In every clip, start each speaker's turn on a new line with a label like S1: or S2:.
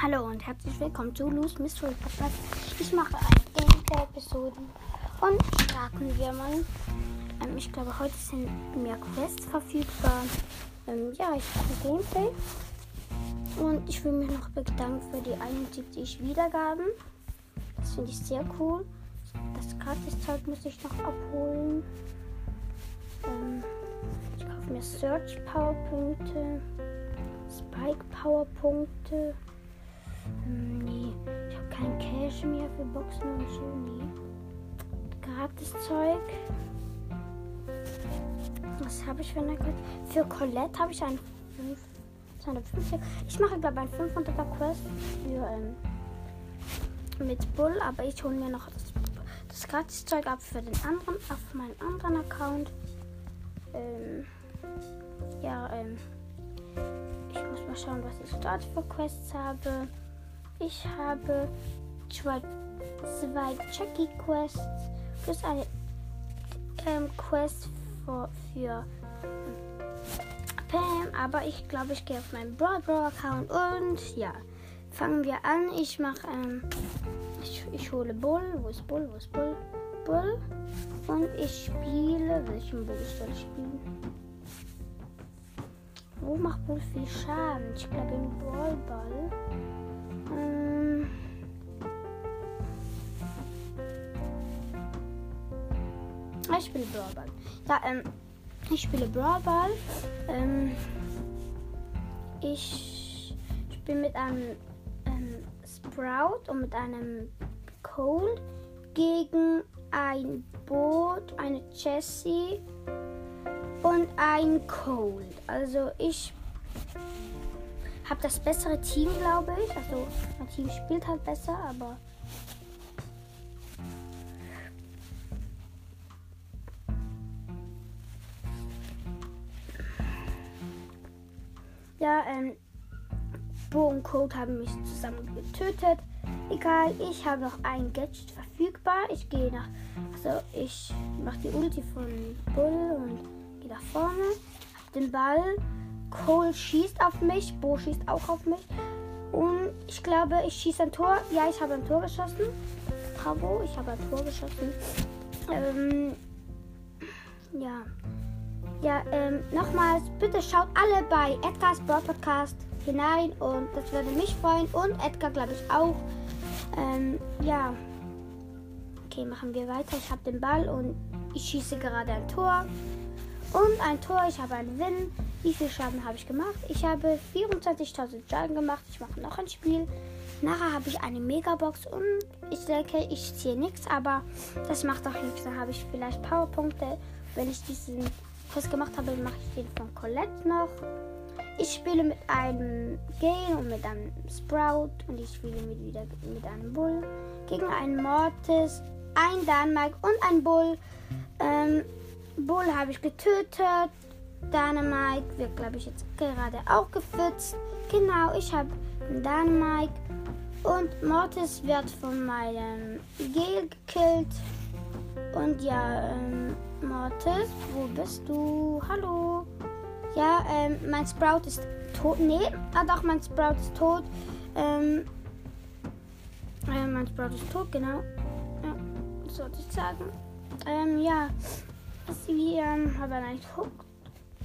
S1: Hallo und herzlich willkommen zu Loose Mystery Podcast. Ich mache eine Gameplay-Episode und starten wir mal. Ähm, ich glaube, heute sind mehr Quests verfügbar. Ähm, ja, ich mache Gameplay. Und ich will mich noch bedanken für die 71 Wiedergaben. Das finde ich sehr cool. Das Gratiszeug muss ich noch abholen. Ähm, ich kaufe mir Search Powerpunkte, Spike Powerpunkte. Hm, nee, ich habe kein Cash mehr für Boxen und so. Nee. Gratiszeug. Was habe ich für eine Quest? Für Colette habe ich ein 5, 250. Ich mache, glaube ich, ein 500er Quest für, ähm, mit Bull, aber ich hole mir noch das, das Gratiszeug ab für den anderen, auf meinen anderen Account. Ähm, ja, ähm, ich muss mal schauen, was ich dort für Quests habe. Ich habe zwei, zwei Chucky Quests plus eine ähm, Quest für, für Pam, aber ich glaube, ich gehe auf meinen Brawl Bro Account und ja, fangen wir an. Ich mache, ähm, ich, ich hole Bull. Wo ist Bull? Wo ist Bull? Bull. Und ich spiele, welchen Bull soll ich spielen? Wo macht Bull viel Schaden? Ich glaube im Brawl Ball. Ähm, ich spiele Brawl Ball. Ja, ähm, ich spiele Brawl Ball. Ähm, ich spiele mit einem ähm, Sprout und mit einem Cold gegen ein Boot, eine Jessie und ein Cold. Also ich habe das bessere Team, glaube ich. Also mein Team spielt halt besser, aber ja, ähm, Bo und Code haben mich zusammen getötet. Egal, ich habe noch ein Gadget verfügbar. Ich gehe nach, also ich mache die Ulti von Bull und gehe nach vorne. Hab den Ball. Cole schießt auf mich. Bo schießt auch auf mich. Und ich glaube, ich schieße ein Tor. Ja, ich habe ein Tor geschossen. Bravo, ich habe ein Tor geschossen. Ähm, ja. Ja, ähm, nochmals, bitte schaut alle bei Edgar's Broad Podcast hinein und das würde mich freuen und Edgar, glaube ich, auch. Ähm, ja. Okay, machen wir weiter. Ich habe den Ball und ich schieße gerade ein Tor. Und ein Tor, ich habe einen Win. Wie viel Schaden habe ich gemacht? Ich habe 24.000 Schaden gemacht. Ich mache noch ein Spiel. Nachher habe ich eine Megabox und ich denke, ich ziehe nichts, aber das macht auch nichts. Dann habe ich vielleicht Powerpunkte. Wenn ich diesen Kurs gemacht habe, mache ich den von Colette noch. Ich spiele mit einem Gale und mit einem Sprout und ich spiele mit, wieder mit einem Bull gegen einen Mortis, ein Dynamite und ein Bull. Ähm, Bull habe ich getötet. Dynamite wird, glaube ich, jetzt gerade auch gefützt. Genau, ich habe einen Dynamite. Und Mortis wird von meinem Gale gekillt. Und ja, ähm, Mortis, wo bist du? Hallo. Ja, ähm, mein Sprout ist tot. Nee, ah doch, mein Sprout ist tot. Ähm, äh, mein Sprout ist tot, genau. Ja, was sollte ich sagen? Ähm, ja. Wir ähm, haben ein Hook,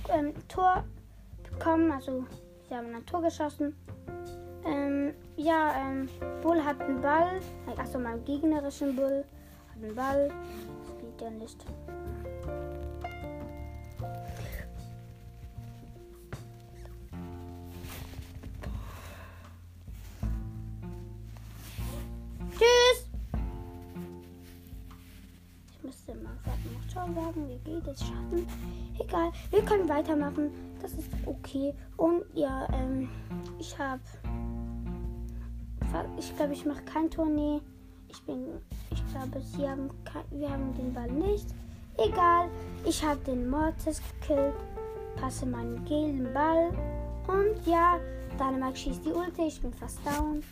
S1: ähm, Tor bekommen, also sie haben ein Tor geschossen. Ähm, ja, ähm, Bull hat einen Ball. Achso, mein gegnerischen Bull hat einen Ball. Das geht ja nicht. Sagen. Wie geht es? Schatten? Egal. Wir können weitermachen. Das ist okay. Und ja, ähm, ich habe. Ich glaube, ich mache kein Tournee. Ich bin. Ich glaube, sie haben kein, wir haben den Ball nicht. Egal. Ich habe den Mortis gekillt. Passe meinen gelben Ball. Und ja, Dynamite schießt die Ulte. Ich bin fast down.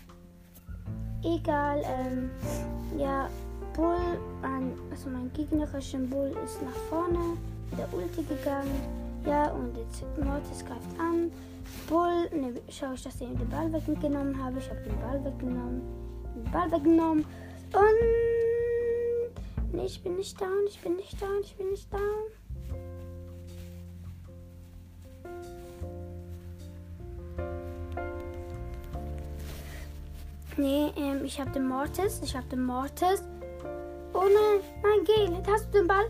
S1: Egal. Ähm, also mein gegnerischer Bull ist nach vorne der Ulti gegangen. Ja, und jetzt Mortis greift an. Bull, ne, schau ich, dass ich den Ball weggenommen habe. Ich habe den Ball weggenommen. Den Ball weggenommen. Und. Ne, ich bin nicht down, ich bin nicht down, ich bin nicht down. Nee, ähm, ich habe den Mortis. Ich habe den Mortis. Oh nein, nein, Gale, hast du den Ball?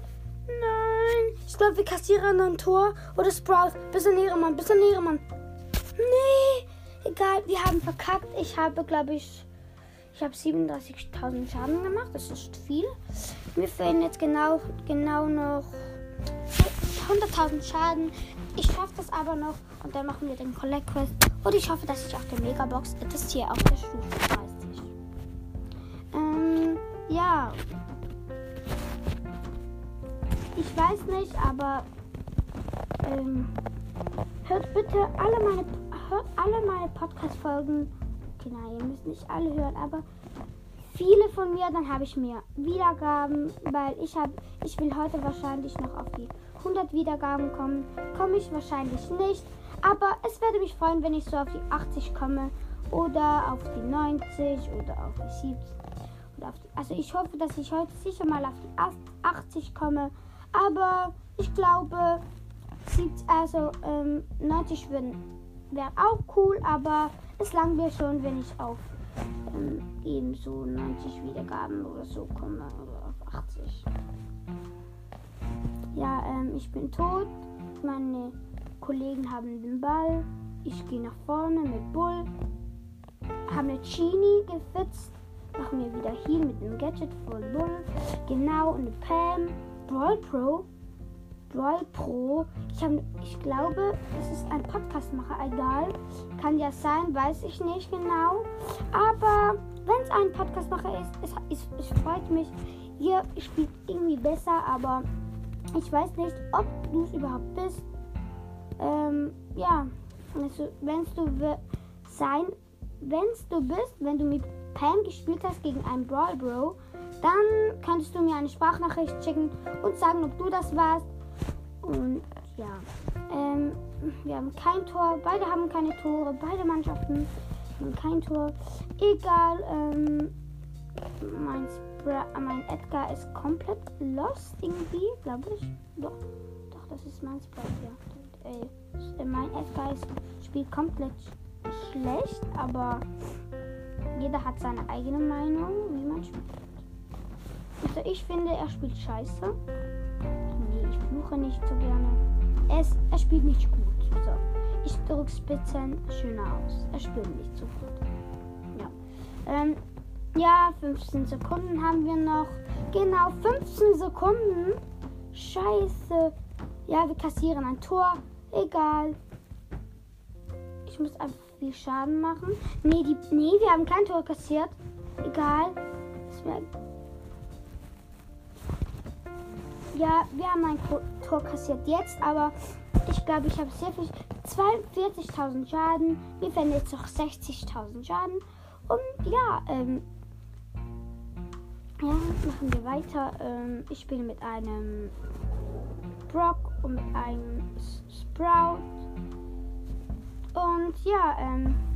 S1: Nein. Ich glaube, wir kassieren ein Tor. Oder Sprout. Bisschen näher, Mann. Bisschen näher, Mann. Nee. Egal, wir haben verkackt. Ich habe, glaube ich, ich habe 37.000 Schaden gemacht. Das ist viel. Mir fehlen jetzt genau, genau noch 100.000 Schaden. Ich schaffe das aber noch. Und dann machen wir den Collect Quest. Und ich hoffe, dass ich auch der Megabox das hier auf der Stufe 30. Ähm, ja. Ich weiß nicht, aber ähm, hört bitte alle meine, hört alle meine Podcast-Folgen. Okay, nein, ihr müsst nicht alle hören, aber viele von mir, dann habe ich mir Wiedergaben, weil ich habe, ich will heute wahrscheinlich noch auf die 100 Wiedergaben kommen. Komme ich wahrscheinlich nicht, aber es würde mich freuen, wenn ich so auf die 80 komme oder auf die 90 oder auf die 70. Oder die, also ich hoffe, dass ich heute sicher mal auf die 80 komme, aber ich glaube, also ähm, 90 wäre auch cool, aber es langt mir schon, wenn ich auf ähm, eben so 90 Wiedergaben oder so komme oder auf 80. Ja, ähm, ich bin tot. Meine Kollegen haben den Ball. Ich gehe nach vorne mit Bull. Haben eine Genie gefitzt. Machen wir wieder Heal mit dem Gadget von Bull. Genau, und eine Pam. Brawl Pro. Brawl Pro. Ich, hab, ich glaube, es ist ein Podcastmacher. Egal. Kann ja sein, weiß ich nicht genau. Aber wenn es ein Podcastmacher ist, es, es, es freut mich. Ihr spielt irgendwie besser, aber ich weiß nicht, ob du es überhaupt bist. Ähm, ja, also, wenn du sein, wenn du bist, wenn du mit Pam gespielt hast gegen einen Brawl Bro, dann könntest du mir eine Sprachnachricht schicken und sagen, ob du das warst. Und ja, ähm, wir haben kein Tor, beide haben keine Tore, beide Mannschaften haben kein Tor. Egal, ähm, mein, mein Edgar ist komplett lost irgendwie, glaube ich. Doch, doch, das ist mein Sprite, ja. Ey, mein Edgar ist, spielt komplett schlecht, aber jeder hat seine eigene Meinung, wie man spielt. Also ich finde, er spielt scheiße. Nee, ich fluche nicht so gerne. Er, er spielt nicht gut. So. Ich drücke Spitzen schöner aus. Er spielt nicht so gut. Ja. Ähm, ja, 15 Sekunden haben wir noch. Genau, 15 Sekunden. Scheiße. Ja, wir kassieren ein Tor. Egal. Ich muss einfach viel Schaden machen. Nee, die, nee wir haben kein Tor kassiert. Egal. Ja, wir haben ein Tor kassiert jetzt, aber ich glaube, ich habe sehr viel. 42.000 Schaden. Wir werden jetzt noch 60.000 Schaden. Und ja, ähm, ja, machen wir weiter. Ähm, ich spiele mit einem Brock und mit einem Sprout. Und ja, ähm.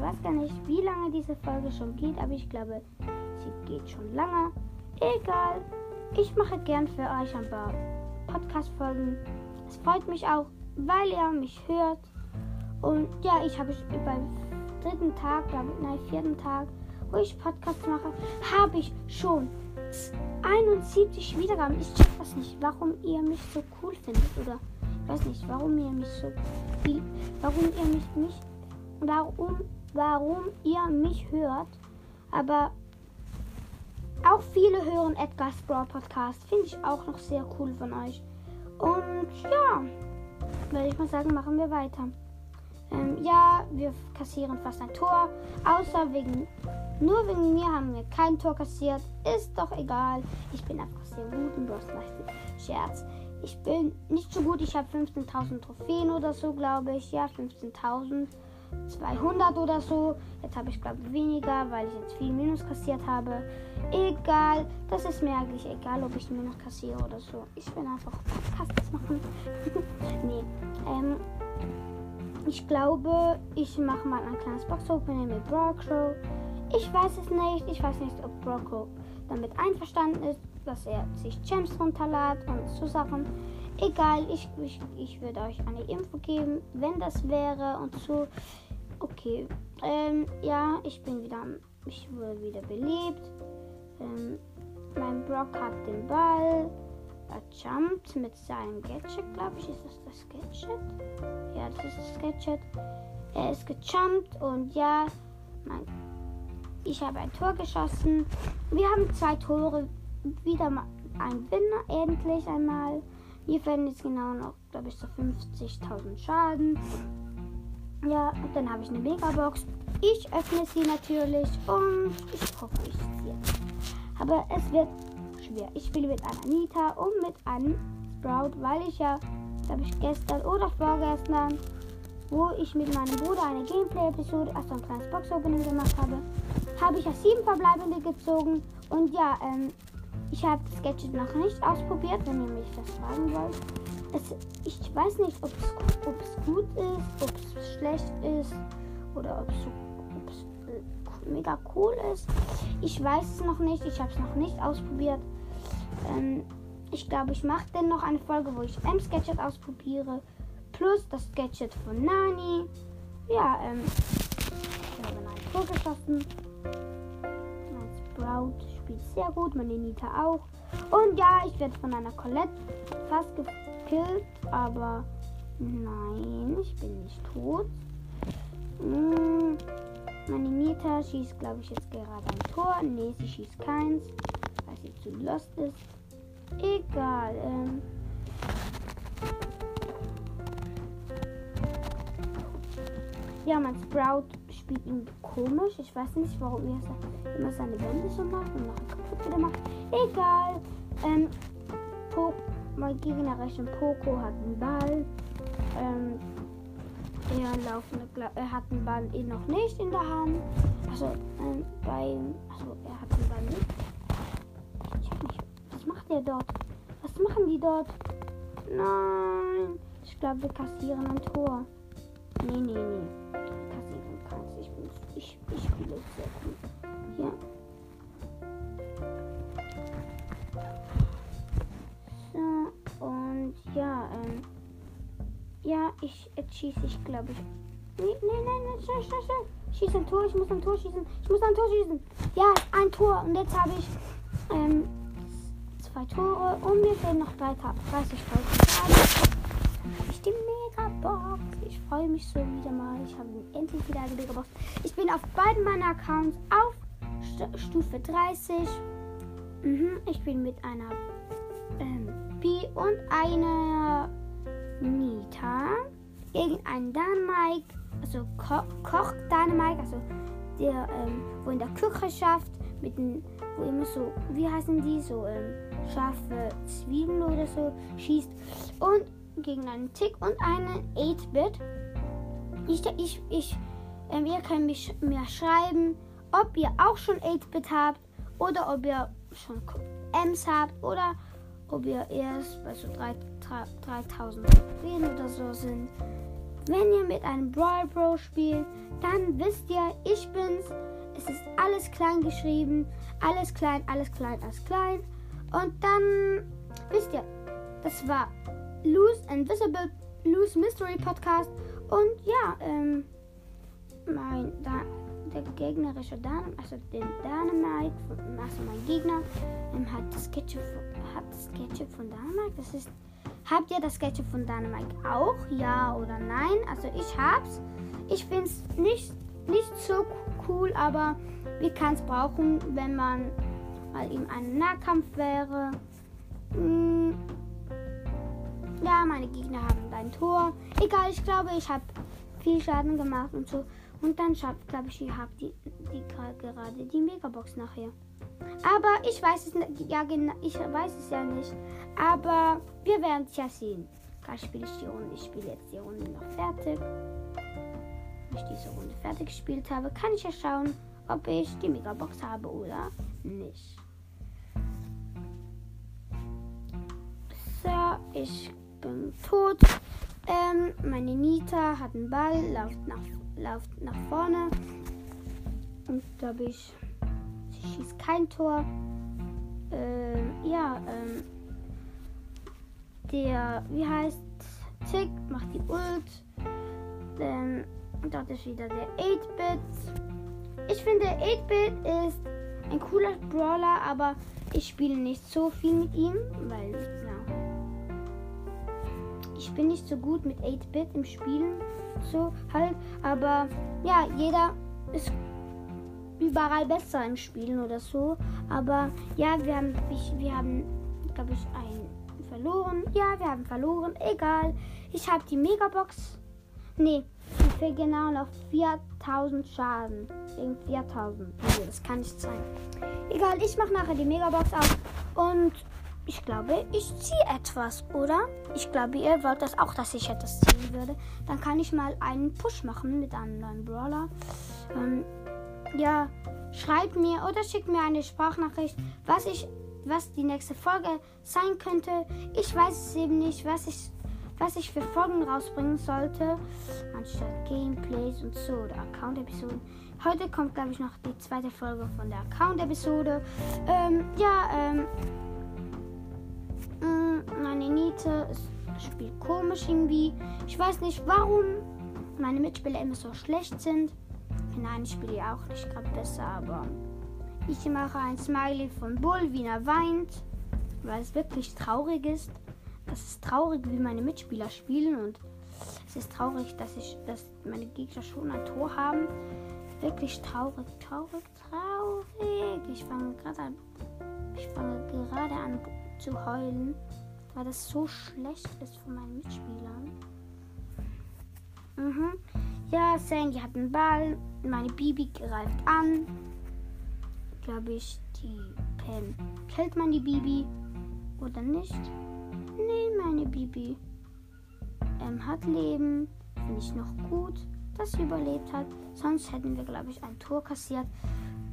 S1: Ich weiß gar nicht, wie lange diese Folge schon geht, aber ich glaube, sie geht schon lange. Egal. Ich mache gern für euch ein paar Podcast-Folgen. Es freut mich auch, weil ihr mich hört. Und ja, ich habe beim dritten Tag, glaube ich, nein, vierten Tag, wo ich Podcasts mache, habe ich schon 71 Wiedergaben. Ich check das nicht, warum ihr mich so cool findet. Oder ich weiß nicht, warum ihr mich so viel, warum ihr mich, mich warum, warum ihr mich hört. Aber auch viele hören Edgar's Brawl Podcast. Finde ich auch noch sehr cool von euch. Und ja, würde ich mal sagen, machen wir weiter. Ähm, ja, wir kassieren fast ein Tor. Außer wegen, nur wegen mir haben wir kein Tor kassiert. Ist doch egal. Ich bin einfach sehr gut im Brawl Scherz. Ich bin nicht so gut. Ich habe 15.000 Trophäen oder so, glaube ich. Ja, 15.000. 200 oder so. Jetzt habe ich, glaube ich, weniger, weil ich jetzt viel Minus kassiert habe. Egal, das ist mir eigentlich egal, ob ich Minus kassiere oder so. Ich will einfach Podcasts machen. nee, ähm, ich glaube, ich mache mal ein kleines Box-Opening mit Brockrow. Ich weiß es nicht. Ich weiß nicht, ob Brockrow damit einverstanden ist, dass er sich Gems runterlädt und so Sachen. Egal, ich, ich, ich würde euch eine Info geben, wenn das wäre und so. Okay, ähm, ja, ich bin wieder, ich wurde wieder belebt. Ähm, mein Brock hat den Ball. Er jumpt mit seinem Gadget, glaube ich. Ist das das Gadget? Ja, das ist das Gadget. Er ist gejumpt und ja, mein, ich habe ein Tor geschossen. Wir haben zwei Tore. Wieder mal ein Winner, endlich einmal. Wir werden jetzt genau noch, glaube ich, so 50.000 Schaden. Ja, und dann habe ich eine Megabox. Ich öffne sie natürlich und ich hoffe, ich ziehe. Aber es wird schwer. Ich spiele mit einer Nita und mit einem Sprout, weil ich ja, glaube ich, gestern oder vorgestern, wo ich mit meinem Bruder eine Gameplay-Episode, also ein kleines Box-Opening gemacht habe, habe ich ja sieben Verbleibende gezogen. Und ja, ähm, ich habe das Gadget noch nicht ausprobiert, wenn ihr mich das fragen wollt. Es, ich weiß nicht, ob es gut ist, ob es schlecht ist oder ob es äh, mega cool ist. Ich weiß es noch nicht. Ich habe es noch nicht ausprobiert. Ähm, ich glaube, ich mache dann noch eine Folge, wo ich Gadget ausprobiere. Plus das Gadget von Nani. Ja, ähm, ich habe ein Tor geschossen. Mein Sprout spielt sehr gut, meine Nita auch. Und ja, ich werde von einer Colette fast gekillt, aber nein, ich bin nicht tot. Hm, meine Nita schießt, glaube ich, jetzt gerade ein Tor. Nee, sie schießt keins, weil sie zu lost ist. Egal. Ähm ja, mein Sprout spielt irgendwie komisch. Ich weiß nicht, warum er immer seine Wände so macht und nachher kaputt wieder macht. Egal. Ähm, po mein gegnerischer Poco hat einen Ball. Ähm, er, laufende, er hat den Ball eh noch nicht in der Hand. Also, ähm, bei, also er hat den Ball nicht. Ich weiß nicht, was macht er dort? Was machen die dort? Nein, ich glaube, wir kassieren ein Tor. Nee, nee, nee. Kannst. Ich, ich, spiele sehr gut. Ja. So, und ja, ähm, ja, ich, jetzt schieße ich, glaube ich. Nee, nee, nee, nee, schnell, schnell, schnell. Schieß ein Tor, ich muss ein Tor schießen. Ich muss ein Tor schießen. Ja, ein Tor. Und jetzt habe ich ähm, zwei Tore und mir fehlen noch 30.000 Schaden. Ich die Megabox. Ich freue mich so wieder mal. Ich habe endlich wieder eine Megabox. Ich bin auf beiden meinen Accounts auf St Stufe 30. Mhm, ich bin mit einer ähm, B und einer Nita gegen einen Dynamike, also Ko Koch Dynamike, also der, ähm, wo in der Küche schafft, mit den, wo immer so, wie heißen die, so ähm, scharfe Zwiebeln oder so schießt und gegen einen Tick und einen 8-Bit. Ich, ich, ich, ähm, ihr könnt mich, mir schreiben, ob ihr auch schon 8-Bit habt oder ob ihr schon Ms habt oder ob ihr erst bei so 3000 Trophäen oder so sind. Wenn ihr mit einem Brawl Bro spielt, dann wisst ihr, ich bin's. Es ist alles klein geschrieben. Alles klein, alles klein, alles klein. Und dann wisst ihr, das war Loose Invisible Loose Mystery Podcast. Und ja, ähm, mein, da, der gegnerische Dan, also den Dynamite, also mein Gegner, ähm, hat das Sketchup, hat das Sketchup von Dynamite. Das ist, habt ihr das Sketchup von Dynamite auch? Ja oder nein? Also ich hab's. Ich find's nicht, nicht so cool, aber wir kann es brauchen, wenn man mal in einem Nahkampf wäre. Hm, ja, meine Gegner haben ein Tor. Egal, ich glaube, ich habe viel Schaden gemacht und so. Und dann glaube ich, ihr habt die, die gerade die Megabox nachher. Aber ich weiß es. Ja, genau, ich weiß es ja nicht. Aber wir werden es ja sehen. Gerade spiele ich die Runde. Ich spiele jetzt die Runde noch fertig. ich diese Runde fertig gespielt habe, kann ich ja schauen, ob ich die Megabox habe oder nicht. So, ich bin tot. Ähm, meine Nita hat einen Ball, läuft nach, läuft nach vorne. Und glaube ich, sie schießt kein Tor. Ähm, ja, ähm, der, wie heißt, Tick macht die Ult. Dann dort ist wieder der 8-Bit. Ich finde, 8-Bit ist ein cooler Brawler, aber ich spiele nicht so viel mit ihm, weil. Ich bin nicht so gut mit 8-Bit im Spielen, so halt. Aber ja, jeder ist überall besser im Spielen oder so. Aber ja, wir haben, ich, wir haben, glaube ich, ein verloren. Ja, wir haben verloren. Egal. Ich habe die Megabox. Nee, ich fehlt genau noch 4000 Schaden. Irgend 4000. Nee, das kann nicht sein. Egal, ich mache nachher die Megabox auf. Und ich glaube, ich ziehe etwas, oder? Ich glaube, ihr wollt das auch, dass ich etwas ziehen würde. Dann kann ich mal einen Push machen mit einem neuen Brawler. Ähm, ja, schreibt mir oder schickt mir eine Sprachnachricht, was ich, was die nächste Folge sein könnte. Ich weiß es eben nicht, was ich, was ich für Folgen rausbringen sollte, anstatt Gameplays und so oder Account-Episoden. Heute kommt, glaube ich, noch die zweite Folge von der Account-Episode. Ähm, ja, ähm, Niete spielt komisch irgendwie. Ich weiß nicht, warum meine Mitspieler immer so schlecht sind. Nein, ich spiele auch nicht gerade besser, aber ich mache ein Smiley von Bull, wie er weint, weil es wirklich traurig ist. Es ist traurig, wie meine Mitspieler spielen und es ist traurig, dass ich, dass meine Gegner schon ein Tor haben. Wirklich traurig, traurig, traurig. Ich fange gerade an, ich fange gerade an zu heulen, weil das so schlecht ist von meinen Mitspielern. Mhm. Ja, Sandy hat einen Ball. Meine Bibi greift an. Glaube ich, die Pen. Killt man die Bibi oder nicht? Nee, meine Bibi ähm, hat Leben. Finde ich noch gut, dass sie überlebt hat. Sonst hätten wir, glaube ich, ein Tor kassiert.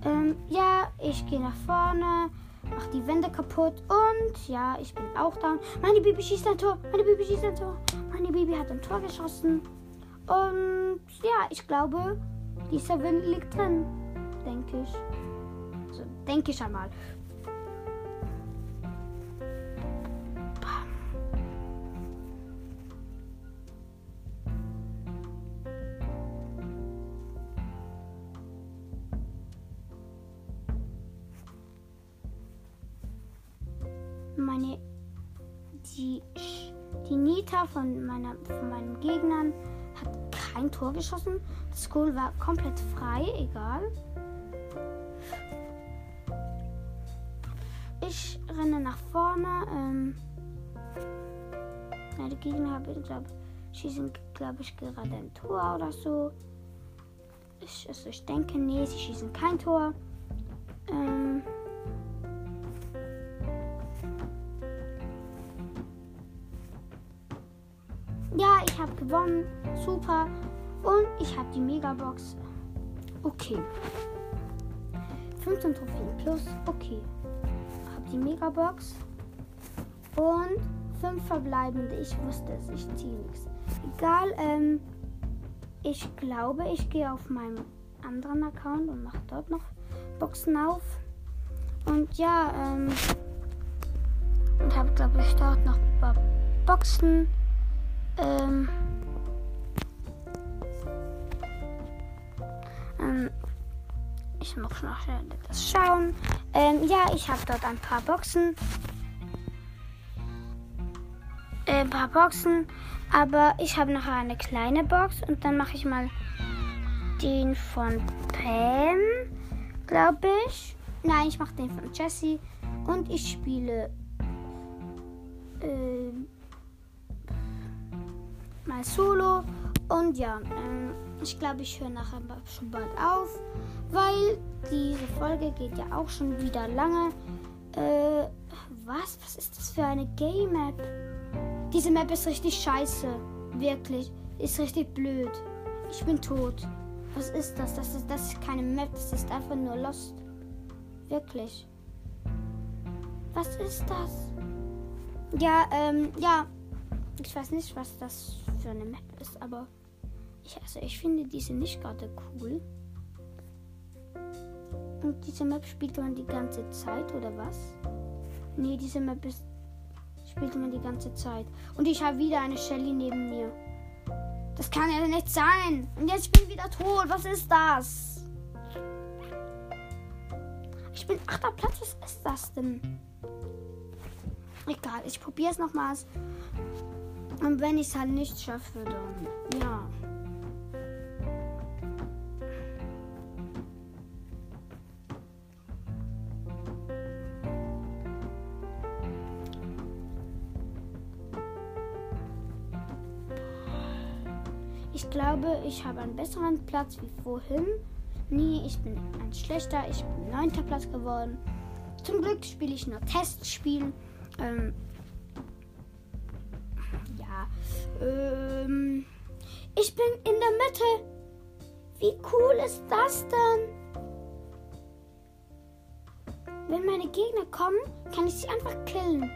S1: Ähm, ja, ich gehe nach vorne, mache die Wände kaputt und ja, ich bin auch down. Meine Bibi schießt ein Tor. Meine Bibi schießt ein Tor. Meine Bibi hat ein Tor geschossen. Und ja, ich glaube, dieser Wind liegt drin. Denke ich. Also, denke ich einmal. Meine die die Nita von meiner von meinen Gegnern hat kein Tor geschossen. Das Goal war komplett frei, egal. Ich renne nach vorne. Ähm ja, Gegner haben, glaube schießen, glaube ich, gerade ein Tor oder so. Ich, also ich denke, nee, sie schießen kein Tor. Ähm gewonnen. Super. Und ich habe die Megabox. Okay. 15 Trophäen plus. Okay. Habe die Megabox. Und 5 verbleibende. Ich wusste es. Ich ziehe nichts. Egal. Ähm, ich glaube, ich gehe auf meinem anderen Account und mache dort noch Boxen auf. Und ja, ähm, und habe, glaube ich, dort noch Boxen. Ähm, ähm, ich muss noch schnell das schauen. Ähm, ja, ich habe dort ein paar Boxen. Äh, ein paar Boxen. Aber ich habe noch eine kleine Box und dann mache ich mal den von Pam, glaube ich. Nein, ich mache den von Jessie. Und ich spiele. Äh, mal solo. Und ja, ähm, ich glaube, ich höre nachher schon bald auf, weil diese Folge geht ja auch schon wieder lange. Äh, was? Was ist das für eine Game Map? Diese Map ist richtig scheiße. Wirklich. Ist richtig blöd. Ich bin tot. Was ist das? Das ist, das ist keine Map, das ist einfach nur Lost. Wirklich. Was ist das? Ja, ähm, ja. Ich weiß nicht, was das für eine Map ist, aber ich, also ich finde diese nicht gerade cool. Und diese Map spielt man die ganze Zeit, oder was? Nee, diese Map ist, spielt man die ganze Zeit. Und ich habe wieder eine Shelly neben mir. Das kann ja nicht sein. Und jetzt bin ich wieder tot. Was ist das? Ich bin achter Platz. Was ist das denn? Egal, ich probiere es nochmals. Und wenn ich es halt nicht schaffe, dann ja. Ich habe einen besseren Platz wie vorhin. Nee, ich bin ein schlechter. Ich bin neunter Platz geworden. Zum Glück spiele ich nur Testspielen. Ähm, ja. Ähm, ich bin in der Mitte. Wie cool ist das denn? Wenn meine Gegner kommen, kann ich sie einfach killen.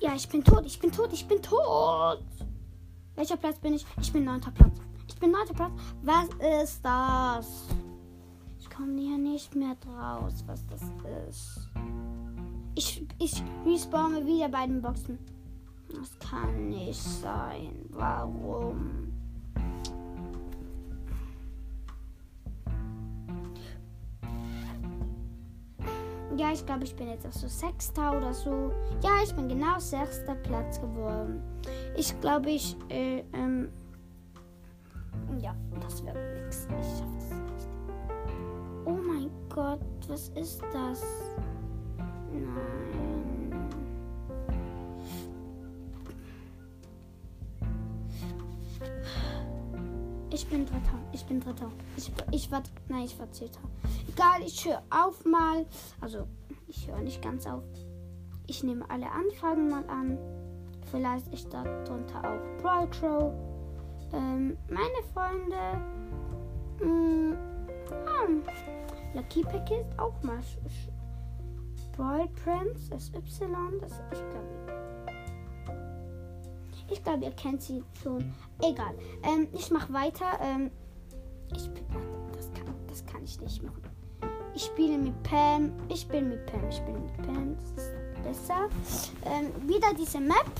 S1: Ja, ich bin tot, ich bin tot, ich bin tot. Welcher Platz bin ich? Ich bin neunter Platz. Ich bin neunter Platz. Was ist das? Ich komme hier nicht mehr draus, was das ist. Ich, ich respawne wieder bei den Boxen. Das kann nicht sein. Warum? Ja, ich glaube, ich bin jetzt auf so Sechster oder so. Ja, ich bin genau sechster Platz geworden. Ich glaube, ich, äh, ähm, ja, das wird nichts. Ich schaff das nicht. Oh mein Gott, was ist das? Nein. Ich bin Dritter. Ich bin Dritter. Ich, ich war. Nein, ich war Zehnter. Egal, ich höre auf mal. Also, ich höre nicht ganz auf. Ich nehme alle Anfragen mal an. Vielleicht ist darunter auch Brawl Crow. Ähm, meine Freunde. Mh, hm, ah, Lucky Pack ist auch mal. Brawl Prince SY. Das, ich glaube. Ich glaube, ihr kennt sie schon. Egal. Ähm, ich mache weiter. Ähm, ich bin. Das kann, das kann ich nicht machen. Ich spiele mit Pam. Ich bin mit Pam. Ich bin mit Pam. Das ist besser. Ähm, wieder diese Map.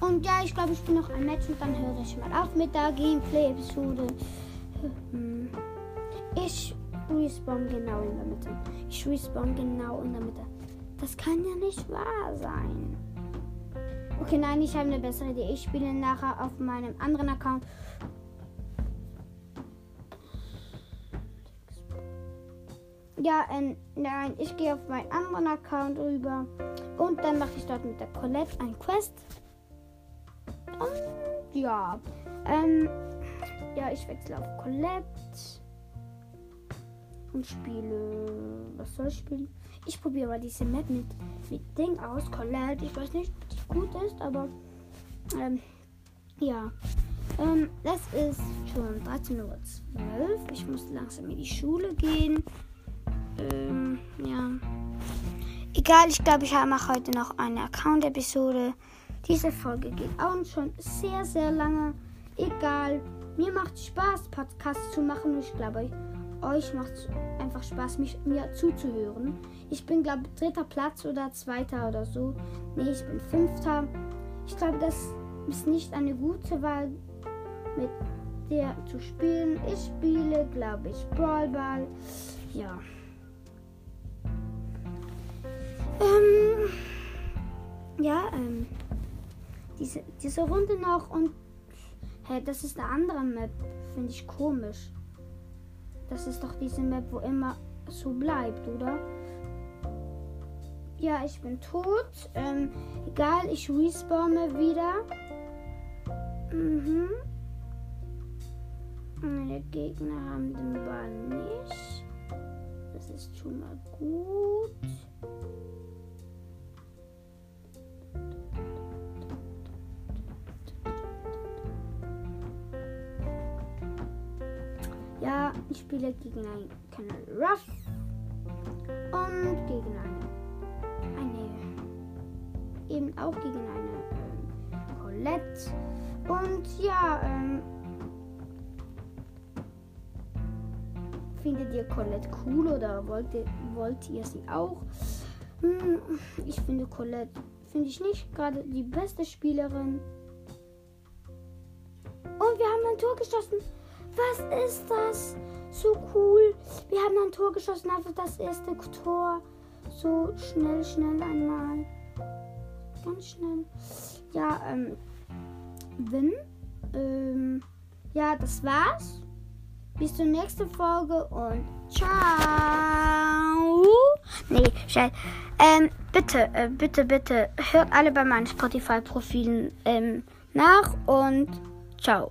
S1: Und ja, ich glaube, ich spiele noch ein Match und dann höre ich mal auf mit der Gameplay-Episode. Hm. Ich respawn genau in der Mitte. Ich respawn genau in der Mitte. Das kann ja nicht wahr sein. Okay, nein, ich habe eine bessere Idee. Ich spiele nachher auf meinem anderen Account. Ja, äh, nein, ich gehe auf meinen anderen Account rüber und dann mache ich dort mit der Colette ein Quest. Und ja, ähm, ja, ich wechsle auf Colette und spiele. Was soll ich spielen? Ich probiere mal diese Map mit, mit Ding aus. Colette. Ich weiß nicht, ob die gut ist, aber ähm, ja. Ähm, das ist schon 13.12 Uhr. Ich muss langsam in die Schule gehen. Ähm, ja. Egal, ich glaube, ich mache heute noch eine Account-Episode. Diese Folge geht auch schon sehr, sehr lange. Egal. Mir macht Spaß, Podcasts zu machen. Ich glaube, euch macht es einfach Spaß, mich, mir zuzuhören. Ich bin, glaube ich, dritter Platz oder zweiter oder so. Nee, ich bin fünfter. Ich glaube, das ist nicht eine gute Wahl, mit der zu spielen. Ich spiele, glaube ich, Brawlball. Ja. Ähm, ja, ähm, diese, diese Runde noch und hey, das ist eine andere Map. Finde ich komisch. Das ist doch diese Map, wo immer so bleibt, oder? Ja, ich bin tot. Ähm, egal, ich respawne wieder. Mhm. Meine Gegner haben den Ball nicht. Das ist schon mal gut. Spiele gegen einen Colonel Ruff und gegen eine, eine eben auch gegen eine ähm, Colette. Und ja, ähm, findet ihr Colette cool oder wollt ihr, wollt ihr sie auch? Hm, ich finde Colette, finde ich nicht gerade die beste Spielerin. Und wir haben ein Tor geschossen. Was ist das? So cool. Wir haben ein Tor geschossen, einfach das erste Tor. So schnell, schnell einmal. Ganz schnell. Ja, ähm, wenn, ähm, ja, das war's. Bis zur nächsten Folge und ciao. Nee, scheiße. Ähm, bitte, äh, bitte, bitte, hört alle bei meinen Spotify-Profilen ähm, nach und ciao.